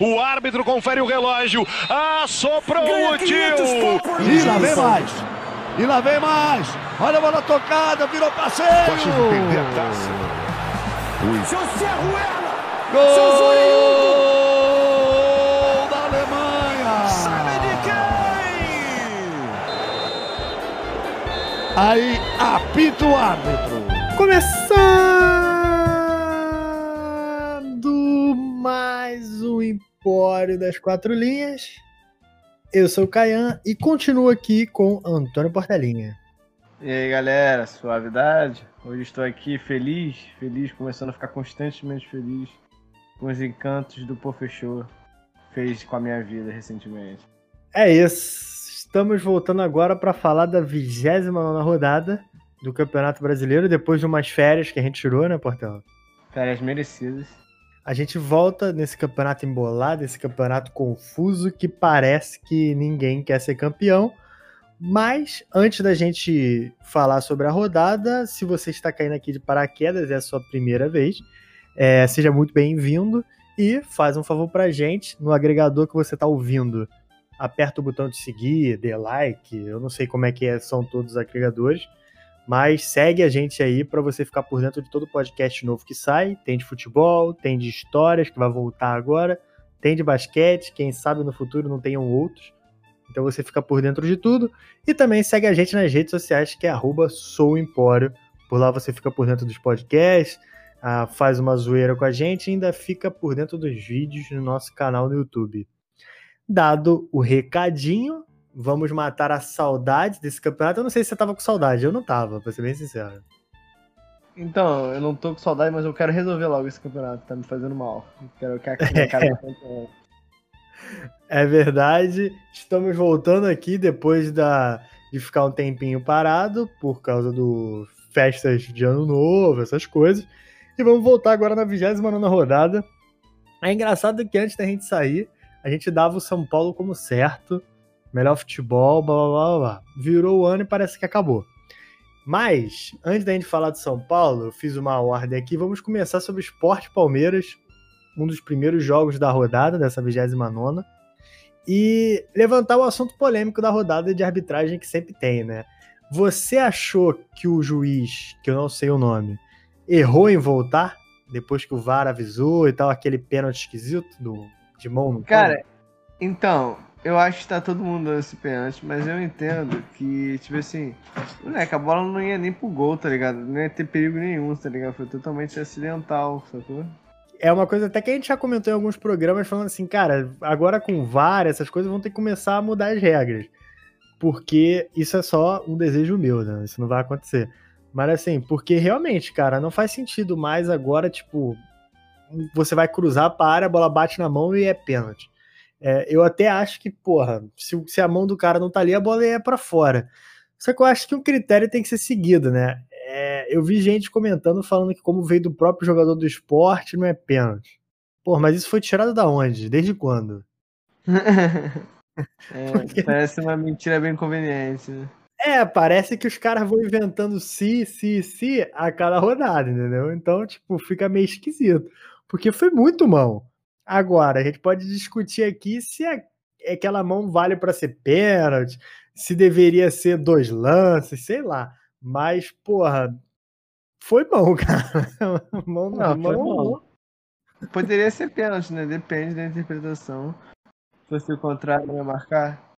O árbitro confere o relógio. Assoprou o tio. E lá vem mais. E lá vem mais. Olha a bola tocada, virou passeio. Pode perder a taça. Gol da Alemanha. Aí apita o árbitro. Começando mais um Empório das Quatro Linhas. Eu sou o Caian e continuo aqui com Antônio Portelinha. E aí galera, suavidade? Hoje estou aqui feliz, feliz, começando a ficar constantemente feliz com os encantos do Fechou fez com a minha vida recentemente. É isso. Estamos voltando agora para falar da 29 rodada do Campeonato Brasileiro, depois de umas férias que a gente tirou, né, Portela? Férias merecidas. A gente volta nesse campeonato embolado, esse campeonato confuso que parece que ninguém quer ser campeão. Mas antes da gente falar sobre a rodada, se você está caindo aqui de paraquedas, é a sua primeira vez, é, seja muito bem-vindo e faz um favor pra gente no agregador que você está ouvindo. Aperta o botão de seguir, dê like, eu não sei como é que é, são todos os agregadores, mas segue a gente aí para você ficar por dentro de todo podcast novo que sai. Tem de futebol, tem de histórias que vai voltar agora, tem de basquete, quem sabe no futuro não tenham outros. Então você fica por dentro de tudo. E também segue a gente nas redes sociais, que é souempório. Por lá você fica por dentro dos podcasts, ah, faz uma zoeira com a gente e ainda fica por dentro dos vídeos no nosso canal no YouTube. Dado o recadinho, vamos matar a saudade desse campeonato. Eu não sei se você tava com saudade, eu não tava, pra ser bem sincero. Então, eu não tô com saudade, mas eu quero resolver logo esse campeonato, tá me fazendo mal. Eu quero que a minha cara É verdade, estamos voltando aqui depois da, de ficar um tempinho parado por causa do festas de ano novo, essas coisas. E vamos voltar agora na 29 rodada. É engraçado que antes da gente sair, a gente dava o São Paulo como certo, melhor futebol, blá blá blá blá. Virou o ano e parece que acabou. Mas, antes da gente falar de São Paulo, eu fiz uma ordem aqui. Vamos começar sobre o Esporte Palmeiras, um dos primeiros jogos da rodada, dessa 29 e levantar o assunto polêmico da rodada de arbitragem que sempre tem, né? Você achou que o juiz, que eu não sei o nome, errou em voltar? Depois que o VAR avisou e tal, aquele pênalti esquisito do, de mão no Cara, então, eu acho que tá todo mundo dando esse pênalti, mas eu entendo que, tipo assim, moleque, a bola não ia nem pro gol, tá ligado? Não ia ter perigo nenhum, tá ligado? Foi totalmente acidental, sacou? É uma coisa até que a gente já comentou em alguns programas falando assim, cara, agora com VAR, essas coisas vão ter que começar a mudar as regras. Porque isso é só um desejo meu, né? Isso não vai acontecer. Mas assim, porque realmente, cara, não faz sentido mais agora, tipo, você vai cruzar para a bola bate na mão e é pênalti. É, eu até acho que, porra, se, se, a mão do cara não tá ali, a bola é para fora. Só que eu acho que um critério tem que ser seguido, né? É, eu vi gente comentando falando que, como veio do próprio jogador do esporte, não é pênalti. Pô, mas isso foi tirado da onde? Desde quando? é, Porque... Parece uma mentira bem conveniente, né? É, parece que os caras vão inventando si, si, si a cada rodada, entendeu? Então, tipo, fica meio esquisito. Porque foi muito mão. Agora, a gente pode discutir aqui se é, aquela mão vale para ser pênalti, se deveria ser dois lances, sei lá. Mas, porra, foi mão, cara. mão, não, mão. Poderia ser pênalti, né? Depende da interpretação. Se fosse o contrário, ia marcar.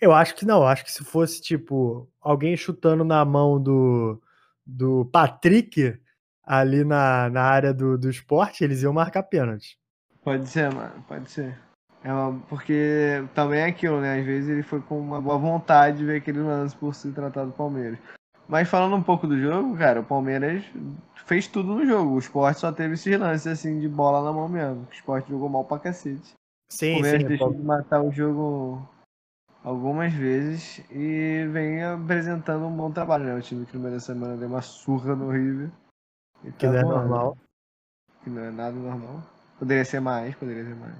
Eu acho que não. Acho que se fosse, tipo, alguém chutando na mão do, do Patrick ali na, na área do, do esporte, eles iam marcar pênalti. Pode ser, mano, pode ser. É uma, porque também é aquilo, né? Às vezes ele foi com uma boa vontade de ver aquele lance por se tratar do Palmeiras. Mas falando um pouco do jogo, cara, o Palmeiras fez tudo no jogo. O Sport só teve esses lances assim de bola na mão mesmo. O Sport jogou mal pra cacete. Sim, o Palmeiras sim. deixou de matar o jogo algumas vezes e vem apresentando um bom trabalho, né? O time que no meio da semana deu uma surra no River. Que não é normal. Que não é nada normal. Poderia ser mais, poderia ser mais.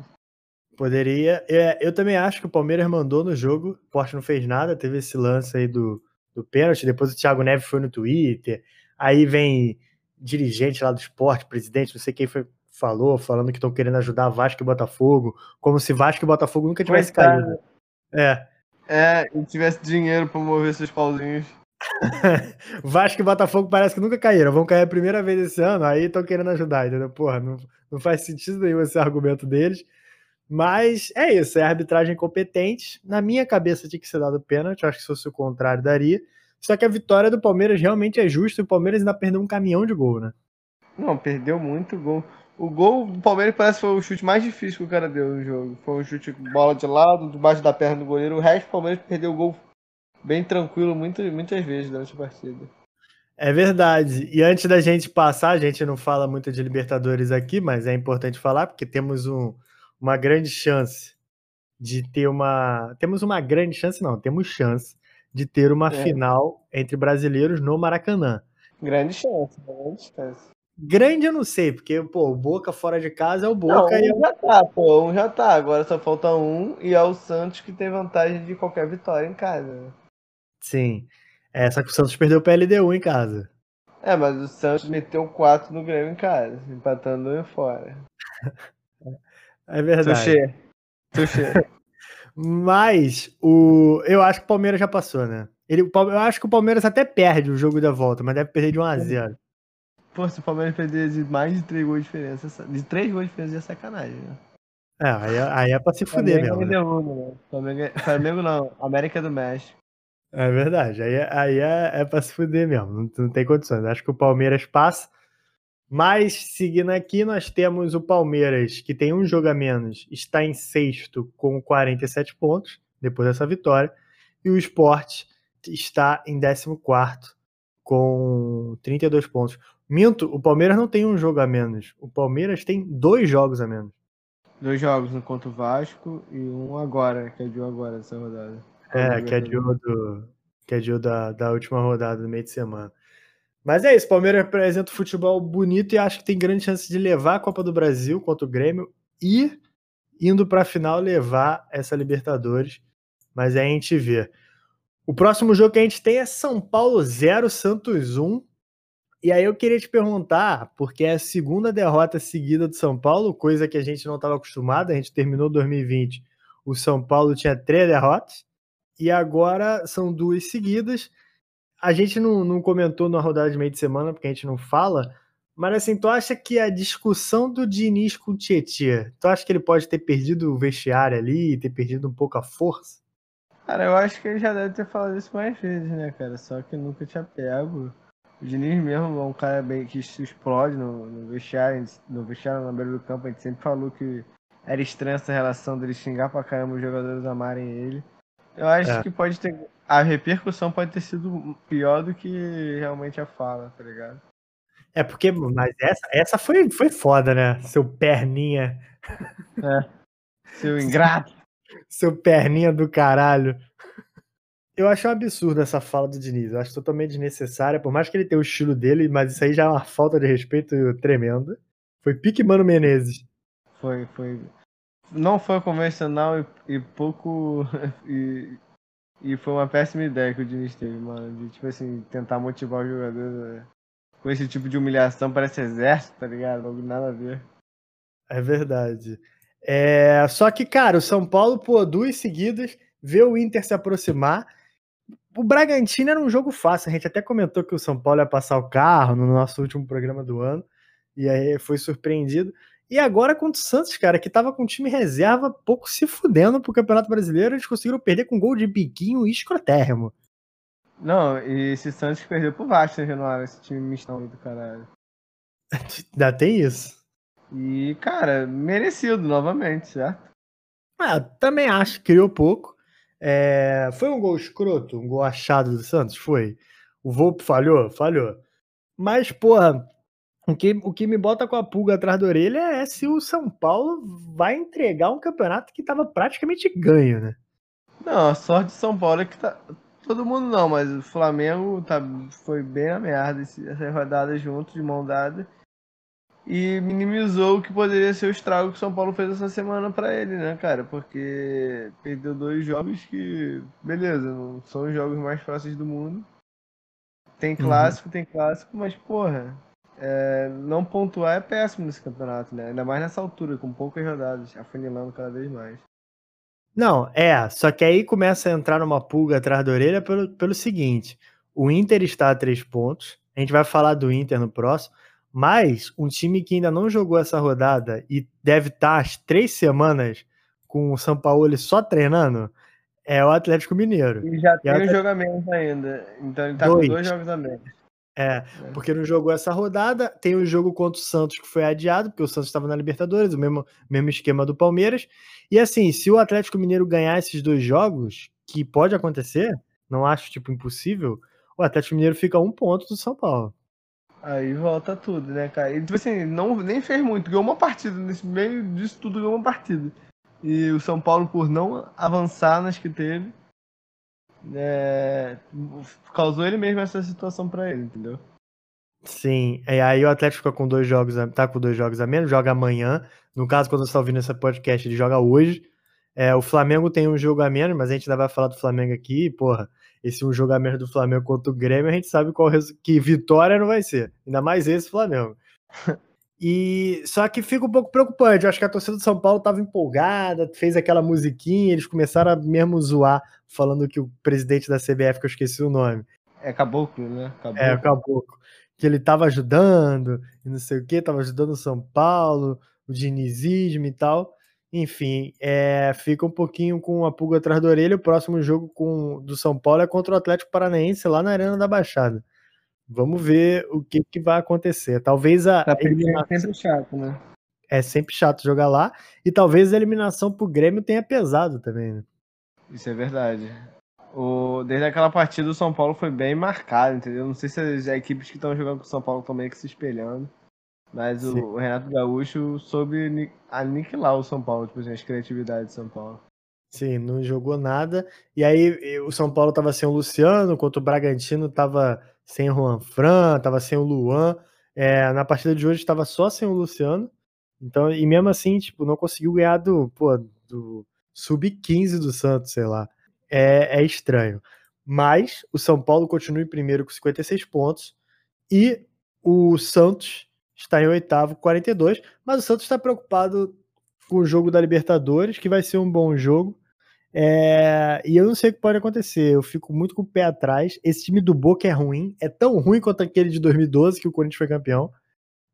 Poderia. É, eu também acho que o Palmeiras mandou no jogo. O Sport não fez nada. Teve esse lance aí do, do pênalti. Depois o Thiago Neves foi no Twitter. Aí vem dirigente lá do esporte, presidente, não sei quem foi falou, falando que estão querendo ajudar Vasco e Botafogo, como se Vasco e Botafogo nunca tivesse caído. É. É, e tivesse dinheiro para mover seus pauzinhos. Vasco e Botafogo parece que nunca caíram, vão cair a primeira vez esse ano, aí estão querendo ajudar, entendeu? Porra, não, não faz sentido nenhum esse argumento deles. Mas é isso, é arbitragem competente. Na minha cabeça tinha que ser dado pênalti, acho que se fosse o contrário daria. Só que a vitória do Palmeiras realmente é justa e o Palmeiras ainda perdeu um caminhão de gol, né? Não, perdeu muito gol. O gol do Palmeiras parece que foi o chute mais difícil que o cara deu no jogo. Foi um chute bola de lado, debaixo da perna do goleiro. O resto do Palmeiras perdeu o gol bem tranquilo muitas, muitas vezes durante a partida. É verdade. E antes da gente passar, a gente não fala muito de Libertadores aqui, mas é importante falar porque temos um, uma grande chance de ter uma. Temos uma grande chance, não, temos chance de ter uma é. final entre brasileiros no Maracanã. Grande chance, grande chance. Grande eu não sei, porque, pô, o Boca fora de casa é o Boca. Não, um e é já tá, pô, um já tá. Agora só falta um e é o Santos que tem vantagem de qualquer vitória em casa. Sim. É, só que o Santos perdeu o PLDU em casa. É, mas o Santos meteu 4 no Grêmio em casa, empatando um fora. É verdade. Tuxê. Tuxê. mas o, eu acho que o Palmeiras já passou, né? Ele, eu acho que o Palmeiras até perde o jogo da volta, mas deve perder de 1x0. Pô, se o Palmeiras perder de mais de 3 gols de diferença, de 3 gols de diferença é sacanagem, né? É, aí, é, aí é pra se fuder mesmo. Né? né? Flamengo, é, Flamengo não, América do México. É verdade, aí, é, aí é, é pra se fuder mesmo, não, não tem condições. Acho que o Palmeiras passa. Mas, seguindo aqui, nós temos o Palmeiras, que tem um jogo a menos, está em sexto com 47 pontos, depois dessa vitória. E o Sport está em 14 com 32 pontos. Minto, o Palmeiras não tem um jogo a menos. O Palmeiras tem dois jogos a menos. Dois jogos, um contra o Vasco e um agora, que é de agora dessa rodada. É, que é de do, que é de da, da última rodada do meio de semana. Mas é isso, Palmeiras apresenta um futebol bonito e acho que tem grande chance de levar a Copa do Brasil contra o Grêmio e indo para a final levar essa Libertadores. Mas aí a gente vê. O próximo jogo que a gente tem é São Paulo 0, Santos 1. E aí eu queria te perguntar, porque é a segunda derrota seguida do São Paulo, coisa que a gente não estava acostumado, a gente terminou 2020, o São Paulo tinha três derrotas, e agora são duas seguidas. A gente não, não comentou na rodada de meio de semana, porque a gente não fala, mas assim, tu acha que a discussão do Diniz com o Tietchan, tu acha que ele pode ter perdido o vestiário ali, ter perdido um pouco a força? Cara, eu acho que ele já deve ter falado isso mais vezes, né, cara? Só que nunca tinha pego. O Diniz mesmo é um cara bem que se explode no, no vestiário, no vestiário na beira do campo. A gente sempre falou que era estranha essa relação dele xingar pra caramba os jogadores amarem ele. Eu acho é. que pode ter. A repercussão pode ter sido pior do que realmente a fala, tá ligado? É porque, mas essa, essa foi, foi foda, né? Seu perninha. É. Seu ingrato. Seu perninha do caralho. Eu acho um absurdo essa fala do Diniz. Eu acho totalmente desnecessária, por mais que ele tenha o estilo dele, mas isso aí já é uma falta de respeito tremenda. Foi pique Mano Menezes. Foi, foi. Não foi convencional e, e pouco. e, e foi uma péssima ideia que o Diniz teve, mano. De, tipo assim, tentar motivar os jogadores né? com esse tipo de humilhação. Parece exército, tá ligado? Não nada a ver. É verdade. É, só que, cara, o São Paulo, pô, duas seguidas, vê o Inter se aproximar. O Bragantino era um jogo fácil. A gente até comentou que o São Paulo ia passar o carro no nosso último programa do ano. E aí foi surpreendido. E agora contra o Santos, cara, que tava com time reserva, pouco se fudendo pro Campeonato Brasileiro, eles conseguiram perder com gol de biquinho escrotérrimo. Não, e esse Santos perdeu pro Vasco, né, Renoir, esse time mistão do caralho. Ainda tem isso. E, cara, merecido novamente, certo? Ah, também acho que criou pouco. É... Foi um gol escroto, um gol achado do Santos? Foi. O Volpe falhou? Falhou. Mas, porra, o que, o que me bota com a pulga atrás da orelha é se o São Paulo vai entregar um campeonato que estava praticamente ganho, né? Não, a sorte de São Paulo é que tá. Todo mundo não, mas o Flamengo tá, foi bem a merda essa rodada junto, de mão dada e minimizou o que poderia ser o estrago que o São Paulo fez essa semana para ele, né, cara? Porque perdeu dois jogos que, beleza, não são os jogos mais fáceis do mundo. Tem uhum. clássico, uhum. tem clássico, mas porra, é, não pontuar é péssimo nesse campeonato, né? Ainda mais nessa altura, com poucas rodadas, afunilando cada vez mais. Não, é, só que aí começa a entrar numa pulga atrás da orelha pelo, pelo seguinte: o Inter está a três pontos, a gente vai falar do Inter no próximo, mas um time que ainda não jogou essa rodada e deve estar as três semanas com o São Paulo só treinando é o Atlético Mineiro. E já E tem Atlético- um jogamento ainda. Então ele tá Dois. com dois jogos a menos. É, porque não jogou essa rodada. Tem o jogo contra o Santos que foi adiado, porque o Santos estava na Libertadores, o mesmo, mesmo esquema do Palmeiras. E assim, se o Atlético Mineiro ganhar esses dois jogos, que pode acontecer, não acho tipo impossível, o Atlético Mineiro fica a um ponto do São Paulo. Aí volta tudo, né, cara? E tipo assim, não, nem fez muito, ganhou uma partida. Nesse meio disso tudo, ganhou uma partida. E o São Paulo, por não avançar nas que teve, é, causou ele mesmo essa situação pra ele, entendeu? Sim, e aí o Atlético fica com dois jogos, a- tá com dois jogos a menos, joga amanhã. No caso, quando você está ouvindo esse podcast, ele joga hoje. É, o Flamengo tem um jogo a menos, mas a gente ainda vai falar do Flamengo aqui. Porra, esse um jogo a menos do Flamengo contra o Grêmio, a gente sabe qual que vitória não vai ser. Ainda mais esse Flamengo. E só que fica um pouco preocupante. Eu acho que a torcida do São Paulo estava empolgada, fez aquela musiquinha, eles começaram a mesmo zoar, falando que o presidente da CBF, que eu esqueci o nome, É caboclo, né? Caboclo. é, o Caboclo. Que ele tava ajudando, e não sei o que, tava ajudando o São Paulo, o dinizismo e tal. Enfim, é, fica um pouquinho com a pulga atrás da orelha. O próximo jogo com, do São Paulo é contra o Atlético Paranaense lá na Arena da Baixada. Vamos ver o que, que vai acontecer. Talvez a Tá eliminação. é sempre chato, né? É sempre chato jogar lá. E talvez a eliminação pro Grêmio tenha pesado também, né? Isso é verdade. O, desde aquela partida o São Paulo foi bem marcado, entendeu? Não sei se as equipes que estão jogando com o São Paulo estão meio que se espelhando. Mas o, Renato Gaúcho soube ni- aniquilar o São Paulo, tipo assim, as criatividades de São Paulo. Sim, não jogou nada. E aí o São Paulo tava sem o Luciano, enquanto o Bragantino tava sem o Juan Fran, tava sem o Luan. É, na partida de hoje estava só sem o Luciano. Então, e mesmo assim, tipo, não conseguiu ganhar do, pô, do sub-15 do Santos, sei lá. É, é estranho. Mas o São Paulo continua em primeiro com 56 pontos e o Santos está em oitavo com 42, mas o Santos está preocupado com o jogo da Libertadores, que vai ser um bom jogo. É, e eu não sei o que pode acontecer. Eu fico muito com o pé atrás. Esse time do Boca é ruim. É tão ruim quanto aquele de 2012 que o Corinthians foi campeão.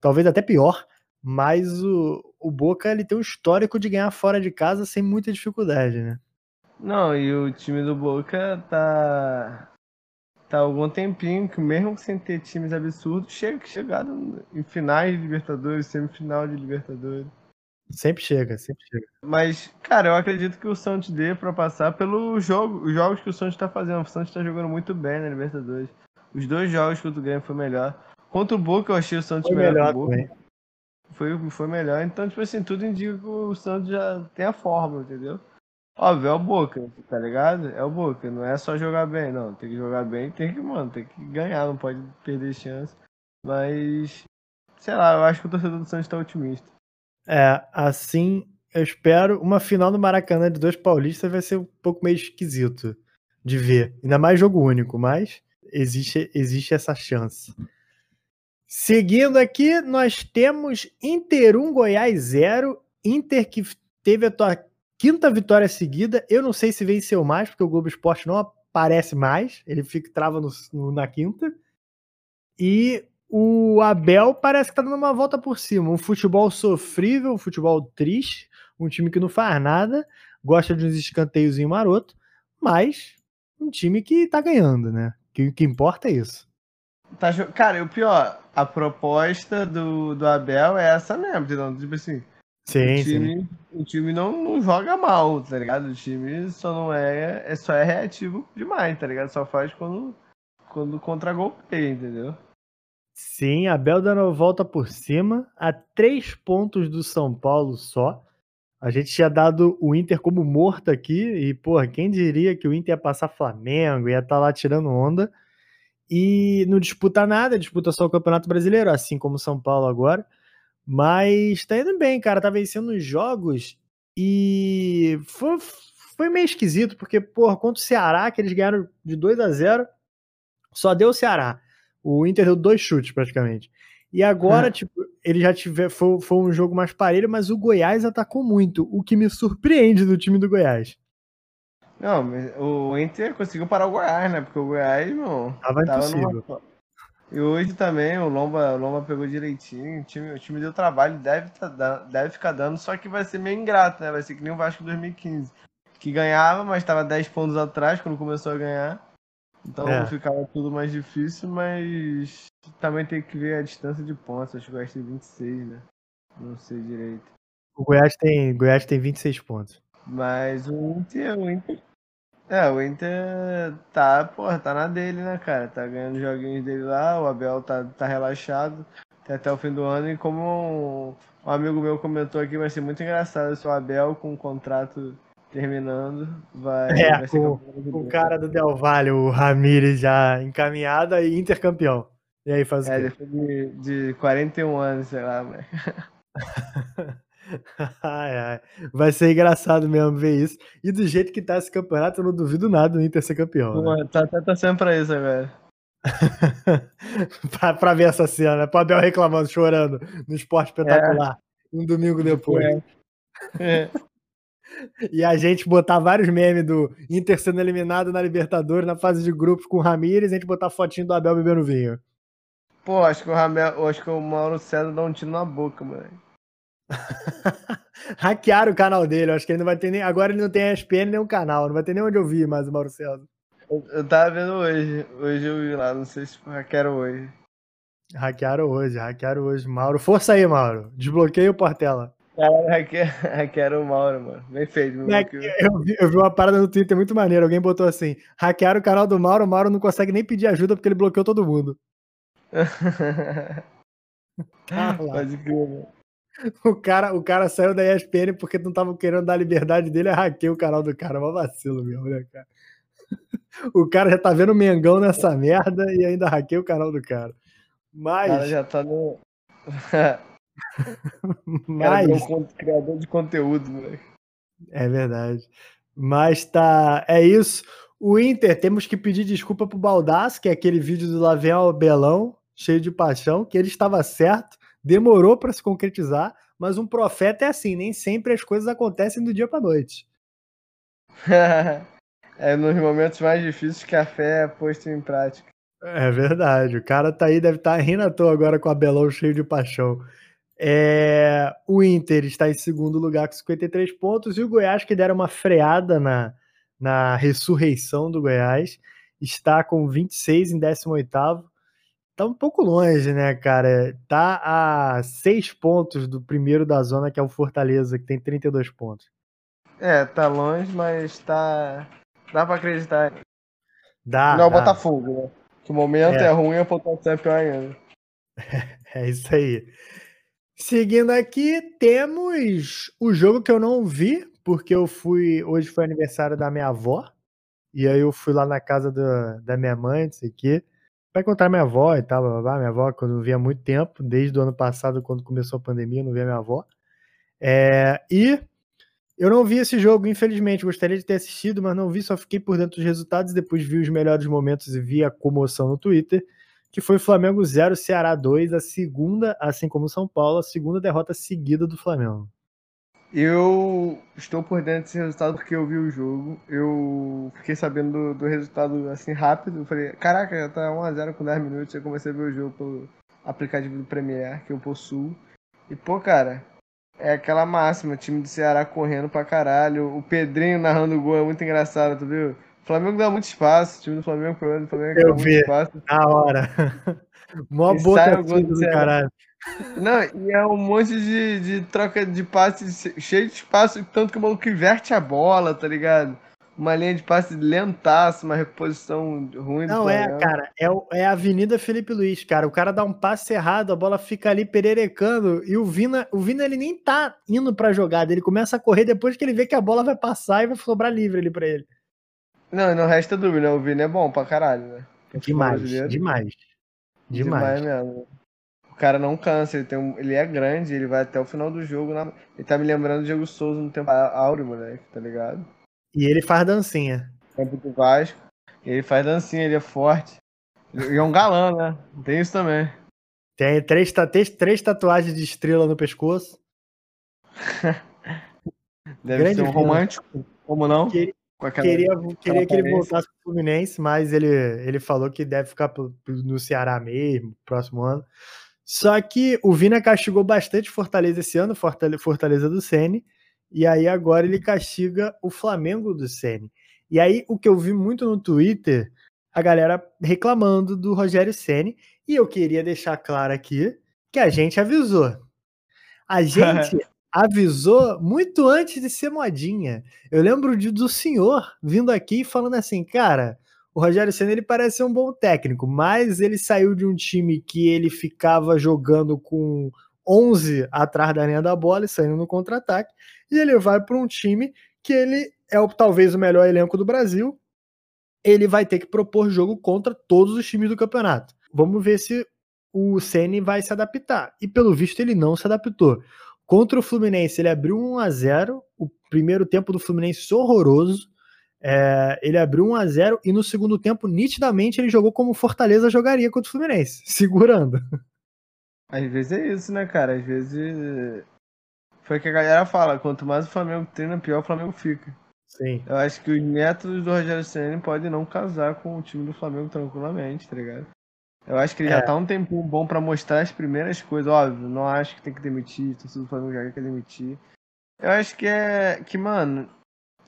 Talvez até pior. Mas o, o Boca ele tem um histórico de ganhar fora de casa sem muita dificuldade, né? Não, e o time do Boca tá. Tá algum tempinho que, mesmo sem ter times absurdos, chega, chegaram em finais de Libertadores, semifinal de Libertadores. Sempre chega, sempre chega. Mas, cara, eu acredito que o Santos dê pra passar pelo jogo, os jogos que o Santos tá fazendo. O Santos tá jogando muito bem na Libertadores. Os dois jogos contra o Grêmio foi melhor. Contra o Boca eu achei o Santos Foi melhor, melhor. Foi, foi melhor. Então, tipo assim, tudo indica que o Santos já tem a forma, entendeu? Óbvio, é o Boca, tá ligado? É o Boca, não é só jogar bem, não. Tem que jogar bem, tem que, mano, tem que ganhar, não pode perder chance. Mas, sei lá, eu acho que o torcedor do Santos tá otimista. É, assim, eu espero. Uma final no Maracanã de dois paulistas vai ser um pouco meio esquisito de ver. Ainda mais jogo único, mas existe, existe essa chance. Seguindo aqui, nós temos Inter 1, Goiás 0. Inter que teve a tua quinta vitória seguida. Eu não sei se venceu mais, porque o Globo Esporte não aparece mais. Ele fica trava no- no- na quinta. E o Abel parece que tá dando uma volta por cima. Um futebol sofrível, um futebol triste, um time que não faz nada, gosta de uns escanteiozinho maroto, mas um time que tá ganhando, né? Que o que importa é isso. Tá, cara, e o pior, a proposta do, do Abel é essa mesmo, entendeu? Tipo assim, Sim, o sim. time, o time não, não joga mal, tá ligado? O time só não é, é só é reativo demais, tá ligado? Só faz quando, quando contra-golpeia, entendeu? Sim, Abel dando a volta por cima, a três pontos do São Paulo só. A gente tinha dado o Inter como morto aqui, e, porra, quem diria que o Inter ia passar Flamengo, ia estar lá tirando onda. E não disputa nada, disputa só o Campeonato Brasileiro, assim como o São Paulo agora. Mas tá indo bem, cara, tá vencendo os jogos e foi, foi meio esquisito, porque, porra, contra o Ceará, que eles ganharam de 2 a 0 só deu o Ceará. O Inter deu dois chutes praticamente. E agora, tipo, ele já tiver. Foi, foi um jogo mais parelho, mas o Goiás atacou muito, o que me surpreende do time do Goiás. Não, mas o Inter conseguiu parar o Goiás, né? Porque o Goiás, não. Tava, tava impossível. Numa... E hoje também o Lomba, o Lomba pegou direitinho. O time, o time deu trabalho, deve, tá, deve ficar dando, só que vai ser meio ingrato, né? Vai ser que nem o Vasco 2015. Que ganhava, mas estava 10 pontos atrás quando começou a ganhar. Então é. ficava tudo mais difícil, mas também tem que ver a distância de pontos. Acho que o Goiás tem 26, né? Não sei direito. O Goiás tem, Goiás tem 26 pontos. Mas o Inter, o Inter. É, o Inter tá, porra, tá na dele, né, cara? Tá ganhando joguinhos dele lá, o Abel tá, tá relaxado até o fim do ano. E como um, um amigo meu comentou aqui, vai ser muito engraçado se o Abel com o contrato terminando, vai, é, vai ser o, o cara do Del Valle, o Ramires já encaminhado e intercampeão. E aí faz o é, quê? depois de, de 41 anos, sei lá, mas... ai, ai. Vai ser engraçado mesmo ver isso. E do jeito que tá esse campeonato, eu não duvido nada do Inter ser campeão. Pô, né? Tá até tá, sendo pra isso agora. pra, pra, ver essa cena, né? Pro Abel reclamando, chorando no esporte espetacular. É. Um domingo depois. É. É. E a gente botar vários memes do Inter sendo eliminado na Libertadores, na fase de grupos com o Ramires, e a gente botar fotinho do Abel bebendo vinho. Pô, acho que o Ramel, acho que o Mauro César dá um tiro na boca, mano. Hackearam o canal dele, acho que ele não vai ter nem. Agora ele não tem ESPN nem um canal, não vai ter nem onde ouvir mais o Mauro César. Eu, eu tava vendo hoje, hoje eu vi lá, não sei se hackearam hoje. Hackearam hoje, hackearam hoje. Mauro, força aí, Mauro. Desbloqueia o Portela. Hackearam o Mauro, mano. Bem feito, é, eu, vi, eu vi uma parada no Twitter muito maneira. Alguém botou assim: hackearam o canal do Mauro, o Mauro não consegue nem pedir ajuda porque ele bloqueou todo mundo. ah, Pode crer, mano. O cara, o cara saiu da ESPN porque não tava querendo dar liberdade dele, hackeou o canal do cara. Uma vacilo mesmo, né, cara? O cara já tá vendo o Mengão nessa merda e ainda hackeia o canal do cara. Mas. O cara já tá no. Mas. Cara, um criador de conteúdo, moleque. É verdade. Mas tá. É isso. O Inter, temos que pedir desculpa pro Baldaço, que é aquele vídeo do Lavel Belão, cheio de paixão, que ele estava certo demorou para se concretizar, mas um profeta é assim, nem sempre as coisas acontecem do dia para noite. é nos momentos mais difíceis que a fé é posta em prática. É verdade, o cara tá aí, deve estar tá rindo à toa agora com a Belão cheio de paixão. É, o Inter está em segundo lugar com 53 pontos e o Goiás, que deram uma freada na, na ressurreição do Goiás, está com 26 em 18 tá um pouco longe, né, cara? Tá a seis pontos do primeiro da zona, que é o Fortaleza, que tem 32 pontos. É, tá longe, mas tá. Dá pra acreditar. Dá. Não, é o Botafogo, né? Que o momento é, é ruim, a pontuação é pior ainda. É isso aí. Seguindo aqui, temos o jogo que eu não vi, porque eu fui. Hoje foi aniversário da minha avó. E aí eu fui lá na casa do, da minha mãe, não sei o quê para encontrar minha avó e tal, blá, blá, minha avó, quando eu não via há muito tempo, desde o ano passado, quando começou a pandemia, eu não via minha avó. É, e eu não vi esse jogo, infelizmente, gostaria de ter assistido, mas não vi, só fiquei por dentro dos resultados, depois vi os melhores momentos e vi a comoção no Twitter, que foi Flamengo 0, Ceará 2, a segunda, assim como São Paulo, a segunda derrota seguida do Flamengo. Eu estou por dentro desse resultado porque eu vi o jogo. Eu fiquei sabendo do, do resultado assim rápido. Eu falei, caraca, já tá 1x0 com 10 minutos. Eu comecei a ver o jogo pelo aplicativo do Premiere que eu possuo. E, pô, cara, é aquela máxima, time do Ceará correndo pra caralho. O Pedrinho narrando o gol é muito engraçado, tu viu? O Flamengo dá muito espaço, o time do Flamengo, o problema do Flamengo é Eu vi, espaço. na hora. Mó boa do caralho. Não, e é um monte de, de troca de passes cheio de espaço, tanto que o maluco inverte a bola, tá ligado? Uma linha de passe lentaça, uma reposição ruim. Não, é, cara, é, é a Avenida Felipe Luiz, cara. O cara dá um passe errado, a bola fica ali pererecando e o Vina, o Vina ele nem tá indo pra jogada, ele começa a correr depois que ele vê que a bola vai passar e vai sobrar livre ali pra ele. Não, não resta dúvida, o Vina é bom pra caralho, né? Demais, demais. Demais, demais mesmo cara não cansa, ele, tem um, ele é grande, ele vai até o final do jogo. Na, ele tá me lembrando do Diego Souza no tempo áureo, moleque, tá ligado? E ele faz dancinha. Tempo do Vasco. Ele faz dancinha, ele é forte. E é um galã, né? Tem isso também. Tem três, três, três tatuagens de estrela no pescoço. Deve Grande ser um romântico, como não? Queria, aquela, queria, queria que ele voltasse pro Fluminense, mas ele, ele falou que deve ficar no Ceará mesmo, próximo ano. Só que o Vina castigou bastante Fortaleza esse ano, Fortaleza, Fortaleza do Sene, e aí agora ele castiga o Flamengo do Sene. E aí o que eu vi muito no Twitter, a galera reclamando do Rogério Ceni, e eu queria deixar claro aqui que a gente avisou. A gente avisou muito antes de ser modinha. Eu lembro de, do senhor vindo aqui falando assim, cara, o Rogério Senna ele parece ser um bom técnico, mas ele saiu de um time que ele ficava jogando com 11 atrás da linha da bola e saindo no contra-ataque, e ele vai para um time que ele é o, talvez o melhor elenco do Brasil. Ele vai ter que propor jogo contra todos os times do campeonato. Vamos ver se o Ceni vai se adaptar. E pelo visto ele não se adaptou. Contra o Fluminense, ele abriu 1 a 0 O primeiro tempo do Fluminense horroroso. É, ele abriu 1 a 0 e no segundo tempo, nitidamente, ele jogou como Fortaleza jogaria contra o Fluminense, segurando. Às vezes é isso, né, cara? Às vezes. Foi o que a galera fala: quanto mais o Flamengo treina, pior o Flamengo fica. Sim. Eu acho que os métodos do Rogério Senna podem não casar com o time do Flamengo tranquilamente, tá ligado? Eu acho que ele é. já tá um tempinho bom para mostrar as primeiras coisas. Óbvio, não acho que tem que demitir, torcida do Flamengo já quer demitir. Eu acho que é. Que, mano.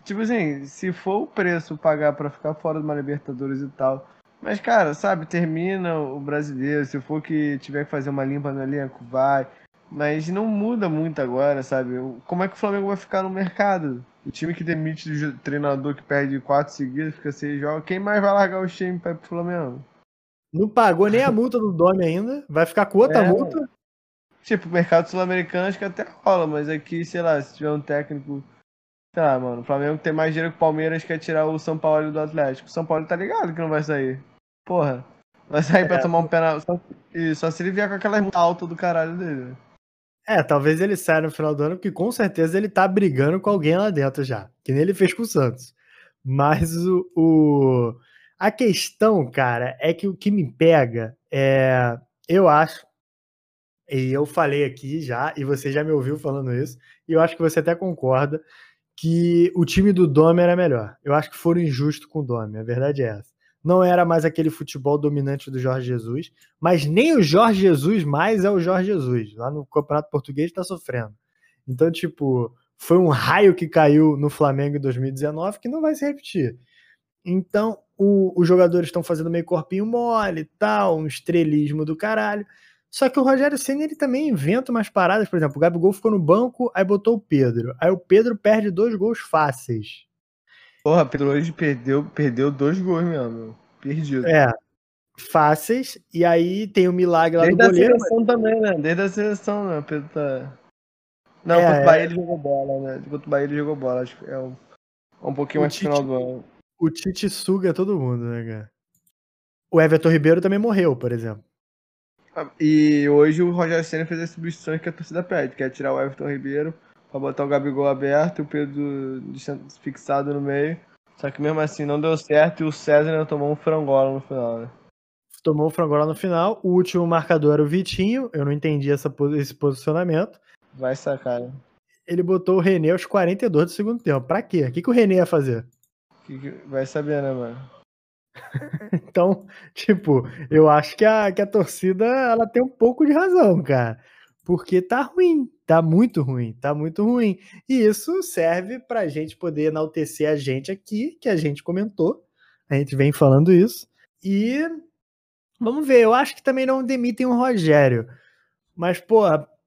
Tipo assim, se for o preço pagar para ficar fora de uma Libertadores e tal. Mas, cara, sabe, termina o brasileiro. Se for que tiver que fazer uma limpa no elenco, vai. Mas não muda muito agora, sabe? Como é que o Flamengo vai ficar no mercado? O time que demite o treinador que perde quatro seguidas, fica seis jogos. Quem mais vai largar o time para ir pro Flamengo? Não pagou nem a multa do Dome ainda. Vai ficar com outra é, multa. Tipo, mercado sul-americano acho que até rola, mas aqui, sei lá, se tiver um técnico. Sei lá, mano, o Flamengo tem mais dinheiro que o Palmeiras quer tirar o São Paulo do Atlético. O São Paulo tá ligado que não vai sair. Porra. Vai sair é, pra tomar um penal. Só, e só se ele vier com aquela multa alta do caralho dele. É, talvez ele saia no final do ano, porque com certeza ele tá brigando com alguém lá dentro já. Que nem ele fez com o Santos. Mas o, o a questão, cara, é que o que me pega é. Eu acho, e eu falei aqui já, e você já me ouviu falando isso, e eu acho que você até concorda, que o time do Dome era melhor. Eu acho que foram injustos com o Dome, a verdade é essa. Não era mais aquele futebol dominante do Jorge Jesus, mas nem o Jorge Jesus mais é o Jorge Jesus. Lá no Campeonato Português está sofrendo. Então, tipo, foi um raio que caiu no Flamengo em 2019 que não vai se repetir. Então, o, os jogadores estão fazendo meio corpinho mole e tal, um estrelismo do caralho. Só que o Rogério Senna ele também inventa umas paradas, por exemplo, o Gabigol ficou no banco, aí botou o Pedro. Aí o Pedro perde dois gols fáceis. Porra, Pedro hoje perdeu, perdeu dois gols mesmo. Perdido. É. Fáceis, e aí tem o milagre lá Desde do goleiro. Desde a seleção mas... também, né? Desde a seleção, né? Pedro tá... Não, é, contra o Bahia ele jogou bola, né? Contra o Bahia ele jogou bola, acho que é um, um pouquinho mais Tite... final do ano o Tite suga todo mundo, né, cara? O Everton Ribeiro também morreu, por exemplo. Ah, e hoje o Rogério Senna fez as substituições que a torcida pede, que é tirar o Everton Ribeiro pra botar o Gabigol aberto e o Pedro fixado no meio. Só que mesmo assim não deu certo e o César ainda tomou um frangola no final, né? Tomou um frangola no final. O último marcador era o Vitinho. Eu não entendi essa, esse posicionamento. Vai sacar, né? Ele botou o René aos 42 do segundo tempo. Pra quê? O que, que o René ia fazer? Vai saber, né, mano? então, tipo, eu acho que a, que a torcida ela tem um pouco de razão, cara. Porque tá ruim, tá muito ruim, tá muito ruim. E isso serve pra gente poder enaltecer a gente aqui, que a gente comentou. A gente vem falando isso. E vamos ver, eu acho que também não demitem o Rogério. Mas, pô,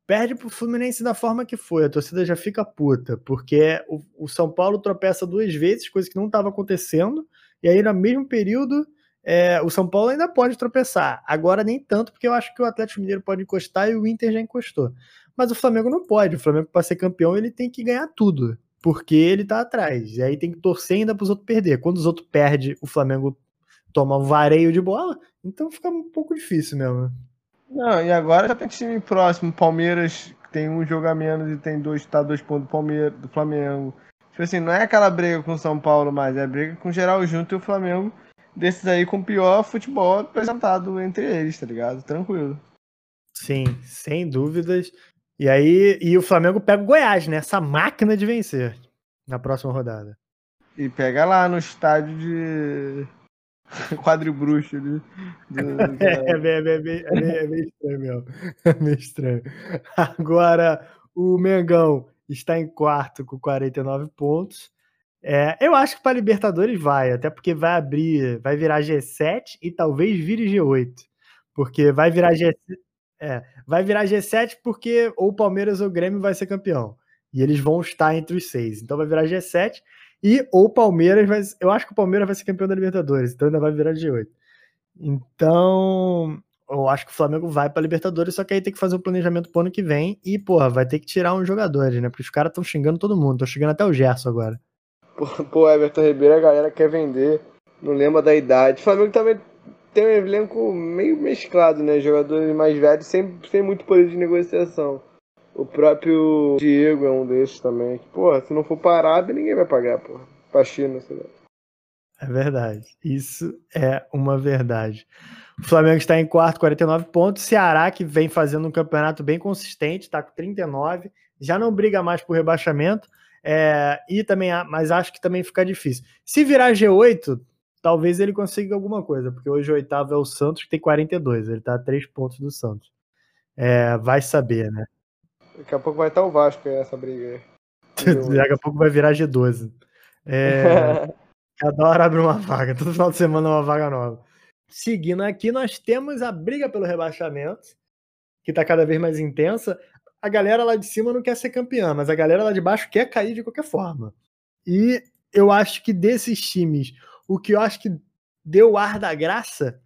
perde pro Fluminense da forma que foi. A torcida já fica puta, porque o, o São Paulo tropeça duas vezes, coisa que não estava acontecendo, e aí no mesmo período é, o São Paulo ainda pode tropeçar. Agora nem tanto, porque eu acho que o Atlético Mineiro pode encostar e o Inter já encostou. Mas o Flamengo não pode. O Flamengo, para ser campeão, ele tem que ganhar tudo, porque ele tá atrás. E aí tem que torcer ainda para os outros perder. Quando os outros perdem, o Flamengo toma um vareio de bola, então fica um pouco difícil mesmo. Não, e agora já tem time próximo. Palmeiras tem um jogo a menos e tem dois, tá dois pontos do Palmeiras, do Flamengo. Tipo assim, não é aquela briga com o São Paulo mais, é briga com geral junto e o Flamengo desses aí com o pior futebol apresentado entre eles, tá ligado? Tranquilo. Sim, sem dúvidas. E aí, e o Flamengo pega o Goiás, né? Essa máquina de vencer na próxima rodada. E pega lá no estádio de quadribruxo. De, de... É, é, é, é, é, meio estranho mesmo. É meio estranho. Agora, o Mengão está em quarto com 49 pontos. É, eu acho que para Libertadores vai, até porque vai abrir, vai virar G7 e talvez vire G8. Porque vai virar G7. É, vai virar G7 porque ou o Palmeiras ou o Grêmio vai ser campeão. E eles vão estar entre os seis. Então vai virar G7 e ou o Palmeiras vai. Eu acho que o Palmeiras vai ser campeão da Libertadores, então ainda vai virar G8. Então, eu acho que o Flamengo vai para Libertadores, só que aí tem que fazer o um planejamento pro ano que vem e, porra, vai ter que tirar uns jogadores, né? Porque os caras estão xingando todo mundo, estão xingando até o Gerson agora. Pô, Everton Ribeiro, a galera quer vender, não lembra da idade. O Flamengo também tem um elenco meio mesclado, né? Jogadores mais velhos sem, sem muito poder de negociação. O próprio Diego é um desses também. Porra, se não for parado, ninguém vai pagar, porra. Pra China, sei lá. É verdade. Isso é uma verdade. O Flamengo está em quarto, 49 pontos. Ceará, que vem fazendo um campeonato bem consistente, está com 39. Já não briga mais por rebaixamento. É, e também, mas acho que também fica difícil. Se virar G8, talvez ele consiga alguma coisa, porque hoje o oitavo é o Santos, que tem 42. Ele está a 3 pontos do Santos. É, vai saber, né? Daqui a pouco vai estar o Vasco aí nessa briga aí. Daqui a pouco vai virar G12. É, cada hora abre uma vaga, todo final de semana uma vaga nova. Seguindo aqui, nós temos a briga pelo rebaixamento, que está cada vez mais intensa a galera lá de cima não quer ser campeã, mas a galera lá de baixo quer cair de qualquer forma. E eu acho que desses times, o que eu acho que deu ar da graça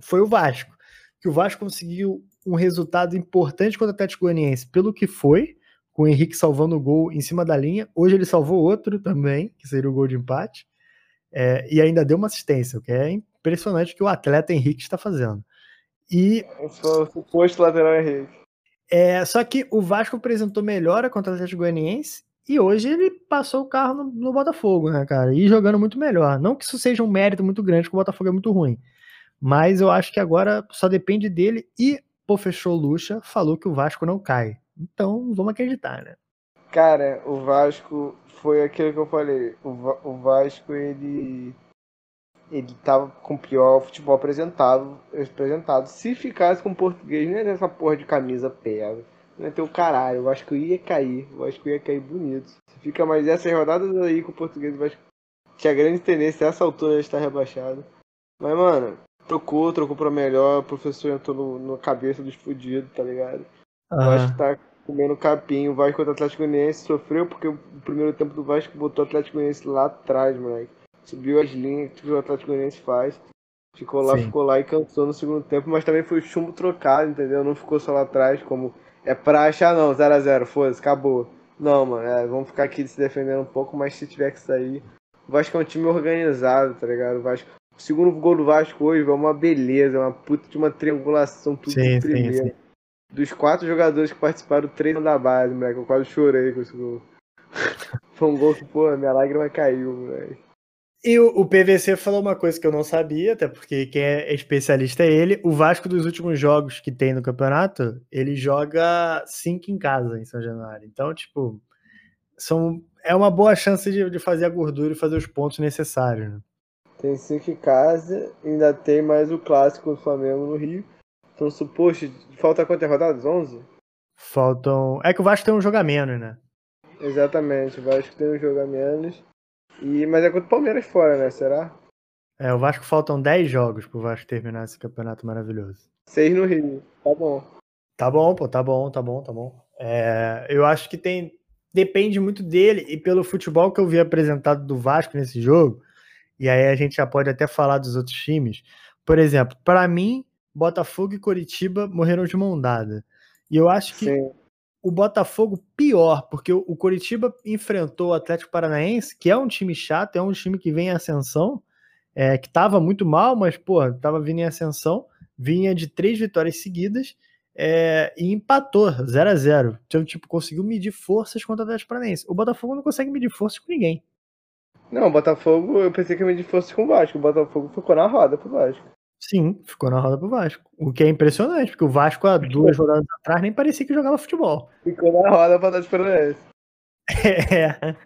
foi o Vasco. Que o Vasco conseguiu um resultado importante contra o Atlético Goianiense, pelo que foi, com o Henrique salvando o gol em cima da linha. Hoje ele salvou outro também, que seria o gol de empate. É, e ainda deu uma assistência, o que é impressionante que o atleta Henrique está fazendo. E. O suposto lateral Henrique. É, só que o Vasco apresentou melhora contra o Atlético Goianiense e hoje ele passou o carro no, no, Botafogo, né, cara? E jogando muito melhor. Não que isso seja um mérito muito grande, porque o Botafogo é muito ruim. Mas eu acho que agora só depende dele e pô, fechou Lucha, falou que o Vasco não cai. Então vamos acreditar, né? Cara, o Vasco foi aquilo que eu falei. O, o Vasco, ele ele tava com o pior futebol apresentado, apresentado. Se ficasse com o português, ia essa porra de camisa pega. Não ter o caralho. Acho que ia cair. Acho que ia cair bonito. Se fica mais essas rodadas aí com o português, eu acho que a grande tendência a essa altura já está rebaixado. Mas, mano, trocou, trocou pra melhor. O professor entrou no, no cabeça dos fudidos, tá ligado? Uhum. Acho que tá comendo capim. O Vasco contra o Atlético Goianiense sofreu porque o primeiro tempo do Vasco botou o Atlético Goianiense lá atrás, moleque subiu as linhas que o Atlético Goianiense faz. Ficou lá, Sim. ficou lá e cansou no segundo tempo, mas também foi chumbo trocado, entendeu? Não ficou só lá atrás, como é pra achar, não, 0x0, foda-se, acabou. Não, mano, é, vamos ficar aqui se defendendo um pouco, mas se tiver que sair. O Vasco é um time organizado, tá ligado? O, Vasco, o segundo gol do Vasco hoje é uma beleza, uma puta de uma triangulação, tudo sim, de primeiro. Sim, sim. Dos quatro jogadores que participaram, três da base, moleque. Eu quase chorei com esse gol. Foi um gol que, pô, minha lágrima caiu, moleque. E o, o, PVC falou uma coisa que eu não sabia, até porque quem é especialista é ele. O Vasco dos últimos jogos que tem no campeonato, ele joga cinco em casa em São Januário. Então, tipo, são, é uma boa chance de, de fazer a gordura e fazer os pontos necessários. Né? Tem cinco em casa, ainda tem mais o clássico do Flamengo no Rio. Então, suposto, falta quantas rodadas? 11? Faltam. É que o Vasco tem um jogo a menos, né? Exatamente, o Vasco tem um jogo a menos. E, mas é contra o Palmeiras fora, né? Será? É, o Vasco faltam 10 jogos pro Vasco terminar esse campeonato maravilhoso. 6 no Rio, tá bom. Tá bom, pô, tá bom, tá bom, tá bom. É, eu acho que tem. Depende muito dele e pelo futebol que eu vi apresentado do Vasco nesse jogo. E aí a gente já pode até falar dos outros times. Por exemplo, para mim, Botafogo e Coritiba morreram de mão dada. E eu acho que Sim o Botafogo pior, porque o Coritiba enfrentou o Atlético Paranaense, que é um time chato, é um time que vem em ascensão, é, que estava muito mal, mas, pô, estava vindo em ascensão, vinha de três vitórias seguidas é, e empatou 0 a 0 Então, tipo, conseguiu medir forças contra o Atlético Paranaense. O Botafogo não consegue medir forças com ninguém. Não, o Botafogo, eu pensei que ia medir forças com o Vasco. O Botafogo ficou na roda pro Vasco. Sim, ficou na roda pro Vasco. O que é impressionante, porque o Vasco há duas rodadas atrás nem parecia que jogava futebol. Ficou na roda pra dar Paranaense. É.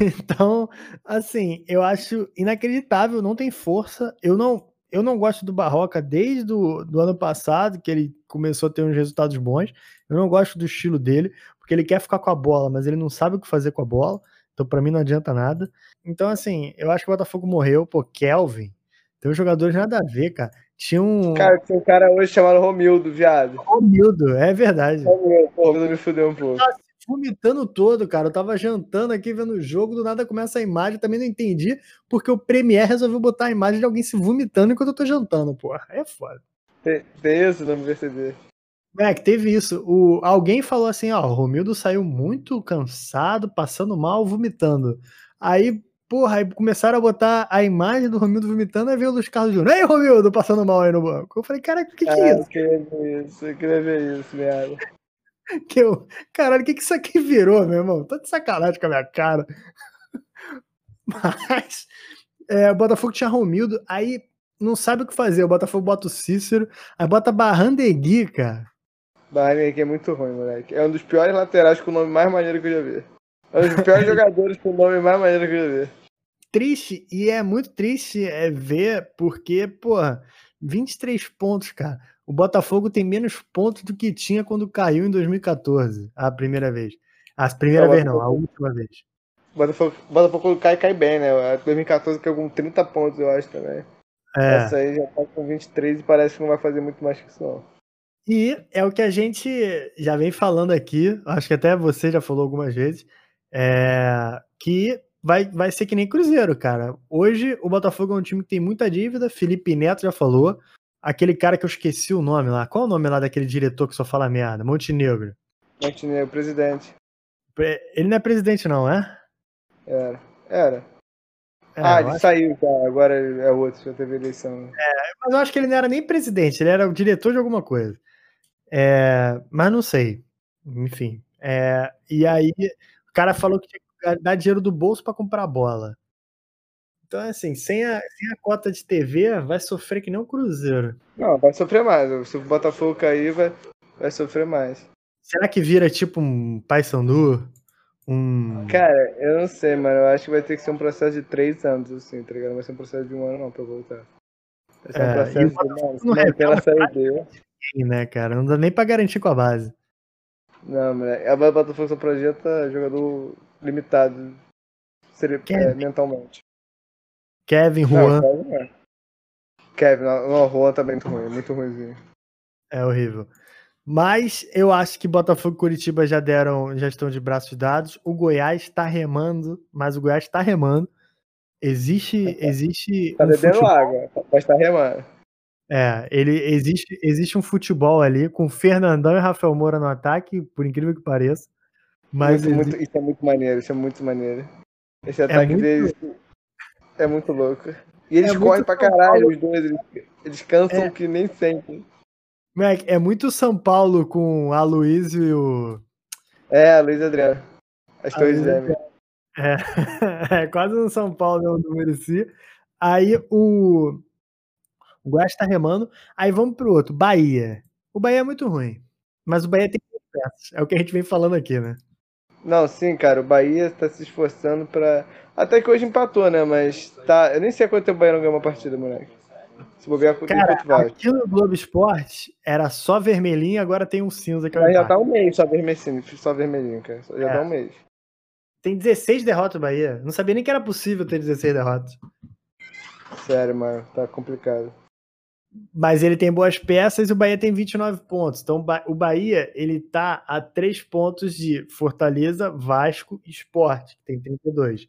Então, assim, eu acho inacreditável, não tem força. Eu não, eu não gosto do Barroca desde do, do ano passado, que ele começou a ter uns resultados bons. Eu não gosto do estilo dele, porque ele quer ficar com a bola, mas ele não sabe o que fazer com a bola. Então, para mim, não adianta nada. Então, assim, eu acho que o Botafogo morreu. Pô, Kelvin. Tem uns jogadores nada a ver, cara. Tinha um. Cara, tinha um cara hoje chamado Romildo, viado. Romildo, é verdade. Romildo, Romildo me fudeu um pouco. Tá se vomitando todo, cara. Eu tava jantando aqui, vendo o jogo, do nada começa a imagem. Também não entendi, porque o Premiere resolveu botar a imagem de alguém se vomitando enquanto eu tô jantando, porra. É foda. Tem, tem isso no VCD. É, que teve isso. O, alguém falou assim: ó, o Romildo saiu muito cansado, passando mal, vomitando. Aí, porra, aí começaram a botar a imagem do Romildo vomitando, aí veio o Luiz Carlos Júnior. Ei, Romildo, passando mal aí no banco. Eu falei, cara, o que, que é isso? Eu isso, eu queria ver isso, viado. Que eu, caralho, o que, que isso aqui virou, meu irmão? Tô de sacanagem com a minha cara. Mas, é, o Botafogo tinha Romildo, aí não sabe o que fazer. O Botafogo bota o Cícero, aí bota Barrandegui, cara. Barney é muito ruim, moleque. É um dos piores laterais com o nome mais maneiro que eu já vi. É um dos piores jogadores com o nome mais maneiro que eu já vi. Triste, e é muito triste é, ver, porque, porra, 23 pontos, cara. O Botafogo tem menos pontos do que tinha quando caiu em 2014, a primeira vez. A primeira É, o vez não, a Botafogo- última vez. Botafogo, Botafogo cai cai bem, né? A 2014 caiu com 30 pontos, eu acho também. É. Essa aí já tá com 23 e parece que não vai fazer muito mais que isso, não. E é o que a gente já vem falando aqui, acho que até você já falou algumas vezes, é, que vai, vai ser que nem Cruzeiro, cara. Hoje o Botafogo é um time que tem muita dívida, Felipe Neto já falou, aquele cara que eu esqueci o nome lá, qual é o nome lá daquele diretor que só fala merda? Montenegro. Montenegro, presidente. Pre- Ele não é presidente não, é? Era. Era. É, ah, ele acho- saiu, tá? Agora é outro, já teve eleição. mas eu acho que ele não era nem presidente, ele era o diretor de alguma coisa. É, mas não sei. Enfim. É, e aí, o cara falou que tinha que dar dinheiro do bolso para comprar bola. Então, assim, sem a, sem a cota de TV, vai sofrer que nem um Cruzeiro. Não, vai sofrer mais. Se o Botafogo cair, vai, vai sofrer mais. Será que vira tipo um Paysandu? Um. Cara, eu não sei, mano. Eu acho que vai ter que ser um processo de três anos, assim, tá ligado? Não vai ser um processo de um ano, não, pra voltar. Vai ser É, um o processo de, Botafogo mano, se não D. né, cara? Não dá nem pra garantir com a base. Não, moleque. A Botafogo só projeta jogador limitado Quem? é, mentalmente. Kevin, Não, Juan, Kevin não é. Kevin, não, não, Juan tá muito ruim, muito ruimzinho. é horrível. Mas eu acho que Botafogo e Curitiba já deram, já estão de braços dados. O Goiás está remando, mas o Goiás está remando. Existe, existe Tá um bebendo futebol, água, vai estar remando. É, ele existe, existe um futebol ali com Fernandão e Rafael Moura no ataque, por incrível que pareça. Mas Muito, existe- muito- isso é muito maneiro, isso é muito maneiro. Esse ataque muito- deles é muito louco. E eles É correm pra caralho, Paulo. os dois. Eles, eles cansam É. que nem sempre. Moleque, é muito São Paulo com a Luísio e o. É, Luiz Adriano. As A torres Luiz gêmeas. É, é quase um São Paulo do Muricy. Aí o, o Goiás tá remando. Aí vamos pro outro, Bahia. O Bahia é muito ruim. Mas o Bahia tem peças. É o que a gente vem falando aqui, né? Não, sim, cara, o Bahia tá se esforçando pra. Até que hoje empatou, né? Mas tá. Eu nem sei quanto tempo o Bahia não ganhou uma partida, moleque. Se bobear, Cara, vai. aqui no Globo Esporte era só vermelhinho, agora tem um cinza que é o já tá um mês só vermelhinho, só vermelhinho, cara. Já É. tá um mês. Tem 16 derrotas o Bahia. Não sabia nem que era possível ter 16 derrotas. Sério, mano, tá complicado. Mas ele tem boas peças e o Bahia tem 29 pontos. Então o Bahia ele tá a 3 pontos de Fortaleza, Vasco e Sport, que tem 32.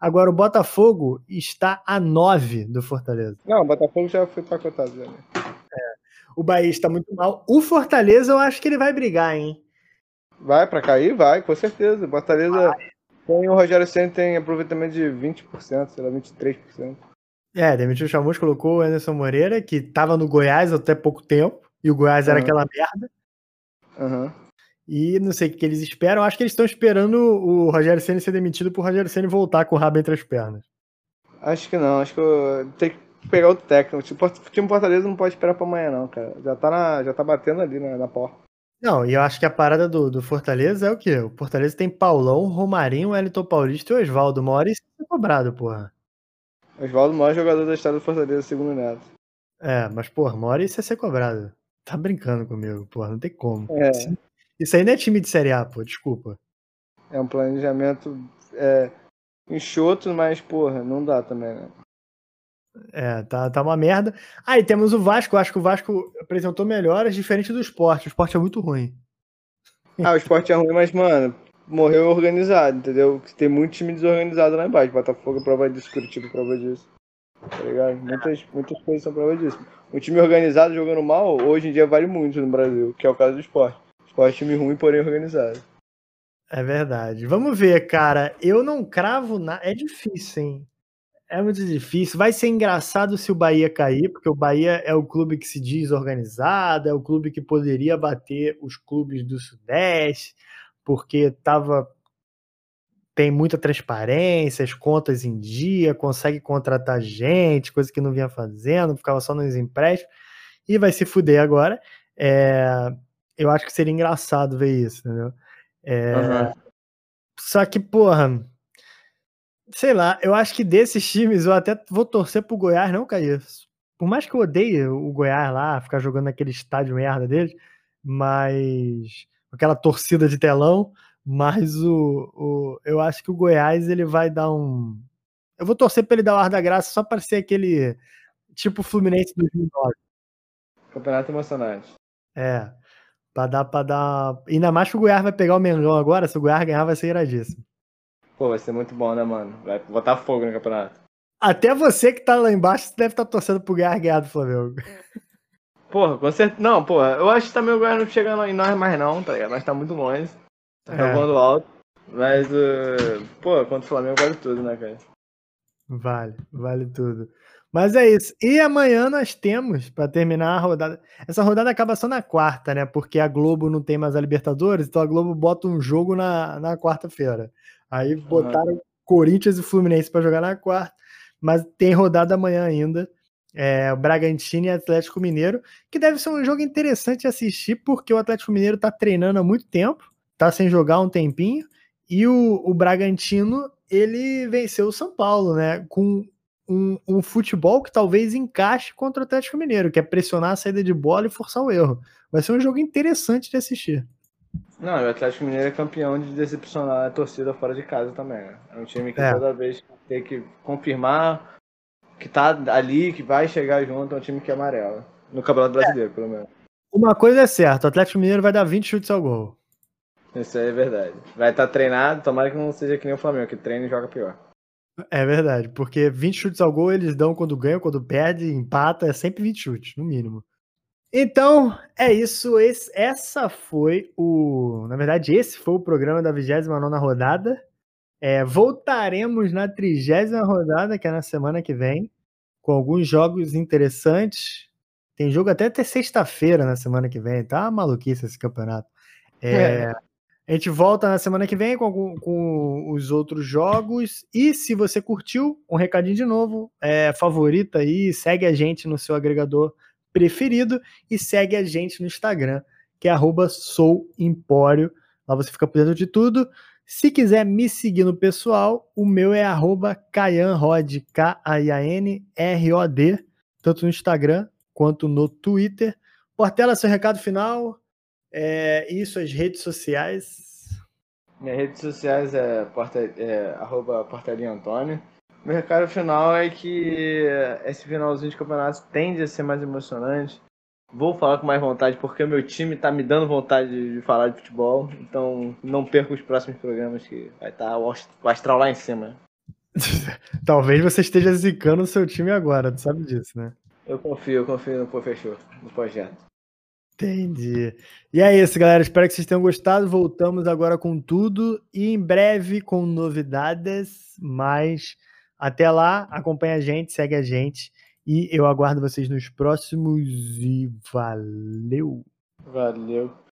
Agora o Botafogo está a 9 do Fortaleza. Não, o Botafogo já foi pacotado já, né? O Bahia está muito mal. O Fortaleza eu acho que ele vai brigar, hein? Vai pra cair? Vai, com certeza. O Fortaleza tem o Rogério Senna tem aproveitamento de 20%, sei lá, 23%. É, demitiu o Chamus, colocou o Anderson Moreira, que estava no Goiás até pouco tempo, e o Goiás era Aham. aquela merda. Aham. E não sei o que eles esperam. Acho que eles estão esperando o Rogério Senna ser demitido pro Rogério Senna voltar com o rabo entre as pernas. Acho que não, acho que eu- tem, pegar outro técnico. Tipo, o time Fortaleza não pode esperar pra amanhã, não, cara. Já tá, na, já tá batendo ali na, na porta. Não, e eu acho que a parada do, do Fortaleza é o quê? O Fortaleza tem Paulão, Romarinho, Wellington Paulista e Oswaldo. Uma hora isso é cobrado, porra. Oswaldo, o maior jogador da história do Fortaleza, segundo o Neto. É, mas, porra, uma hora isso é ser cobrado. Tá brincando comigo, porra, não tem como. É. Isso aí não é time de Série A, pô, desculpa. É um planejamento é, enxoto, mas, porra, não dá também, né? É, tá, tá uma merda. Aí temos o Vasco. Acho que o Vasco apresentou melhoras, diferente do esporte. O esporte é muito ruim. Ah, o esporte é ruim, mas, mano, morreu organizado, entendeu? Tem muito time desorganizado lá embaixo. Botafogo é prova disso, Curitiba é prova disso. Tá ligado? Muitas, muitas coisas são prova disso. Um time organizado jogando mal, hoje em dia vale muito no Brasil, que é o caso do esporte. Esporte é time ruim, porém organizado. É verdade. Vamos ver, cara. Eu não cravo nada. É difícil, hein? É muito difícil. Vai ser engraçado se o Bahia cair, porque o Bahia é o clube que se diz organizado, é o clube que poderia bater os clubes do Sudeste, porque tava tem muita transparência, as contas em dia, consegue contratar gente, coisa que não vinha fazendo, ficava só nos empréstimos, e vai se fuder agora. É, eu acho que seria engraçado ver isso, entendeu? É, uhum. Só que, porra, sei lá, eu acho que desses times eu até vou torcer pro Goiás, não, Caio. Por mais que eu odeie o Goiás lá, ficar jogando naquele estádio merda deles, mas aquela torcida de telão, mas o, o eu acho que o Goiás ele vai dar um eu vou torcer para ele dar o ar da graça só para ser aquele tipo Fluminense 2009. Campeonato emocionante. É. Pra dar, pra dar. Ainda mais que o Goiás vai pegar o Mengão agora. Se o Goiás ganhar, vai ser iradíssimo. Pô, vai ser muito bom, né, mano? Vai botar fogo no campeonato. Até você que tá lá embaixo deve estar tá torcendo pro Goiás ganhar do Flamengo. Porra, com certeza. Não, porra, eu acho que também o Goiás não chega em nós mais, não, tá ligado? Nós tá muito longe. Tá é. voando alto. Mas, uh, pô, contra o Flamengo vale tudo, né, cara? Vale, vale tudo. Mas é isso. E amanhã nós temos, para terminar a rodada. Essa rodada acaba só na quarta, né? Porque a Globo não tem mais a Libertadores, então a Globo bota um jogo na, na quarta-feira. Aí botaram uhum. Corinthians e Fluminense para jogar na quarta, mas tem rodada amanhã ainda. É, o Bragantino e Atlético Mineiro, que deve ser um jogo interessante assistir, porque o Atlético Mineiro está treinando há muito tempo, está sem jogar há um tempinho, e o, o Bragantino ele venceu o São Paulo, né? Com um, um, futebol que talvez encaixe contra o Atlético Mineiro, que é pressionar a saída de bola e forçar o erro. Vai ser um jogo interessante de assistir. Não, o Atlético Mineiro é campeão de decepcionar a torcida fora de casa também. Né? É um time que é. toda vez tem que confirmar que tá ali, que vai chegar junto, é um time que é amarelo. No Campeonato Brasileiro, é. pelo menos. Uma coisa é certa, o Atlético Mineiro vai dar 20 chutes ao gol. Isso aí é verdade. Vai estar tá treinado, tomara que não seja que nem o Flamengo, que treina e joga pior. É verdade, porque 20 chutes ao gol eles dão quando ganham, quando perde, empata, é sempre 20 chutes, no mínimo. Então, é isso. Esse, essa foi o. Na verdade, esse foi o programa da 29 rodada. É, voltaremos na 30 rodada, que é na semana que vem, com alguns jogos interessantes. Tem jogo até até sexta-feira na semana que vem, tá? Maluquice esse campeonato. É, é. A gente volta na semana que vem com, com, os outros jogos. E se você curtiu, um recadinho de novo, é, favorita aí, segue a gente no seu agregador preferido e segue a gente no Instagram, que é souempório. Lá você fica por dentro de tudo. Se quiser me seguir no pessoal, o meu é Kayanrod, K-A-I-A-N-R-O-D, tanto no Instagram quanto no Twitter. Portela, seu recado final é, e suas redes sociais. Minhas redes sociais é, porta, é arroba Portelinha Antônio. Meu recado final é que esse finalzinho de campeonato tende a ser mais emocionante. Vou falar com mais vontade porque o meu time tá me dando vontade de falar de futebol. Então não perca os próximos programas que vai estar tá o astral lá em cima. Talvez você esteja zicando o seu time agora, tu sabe disso, né? Eu confio, eu confio no professor, no projeto. Entendi. E é isso, galera. Espero que vocês tenham gostado. Voltamos agora com tudo e em breve com novidades, mas até lá, acompanha a gente, segue a gente e eu aguardo vocês nos próximos e valeu. Valeu.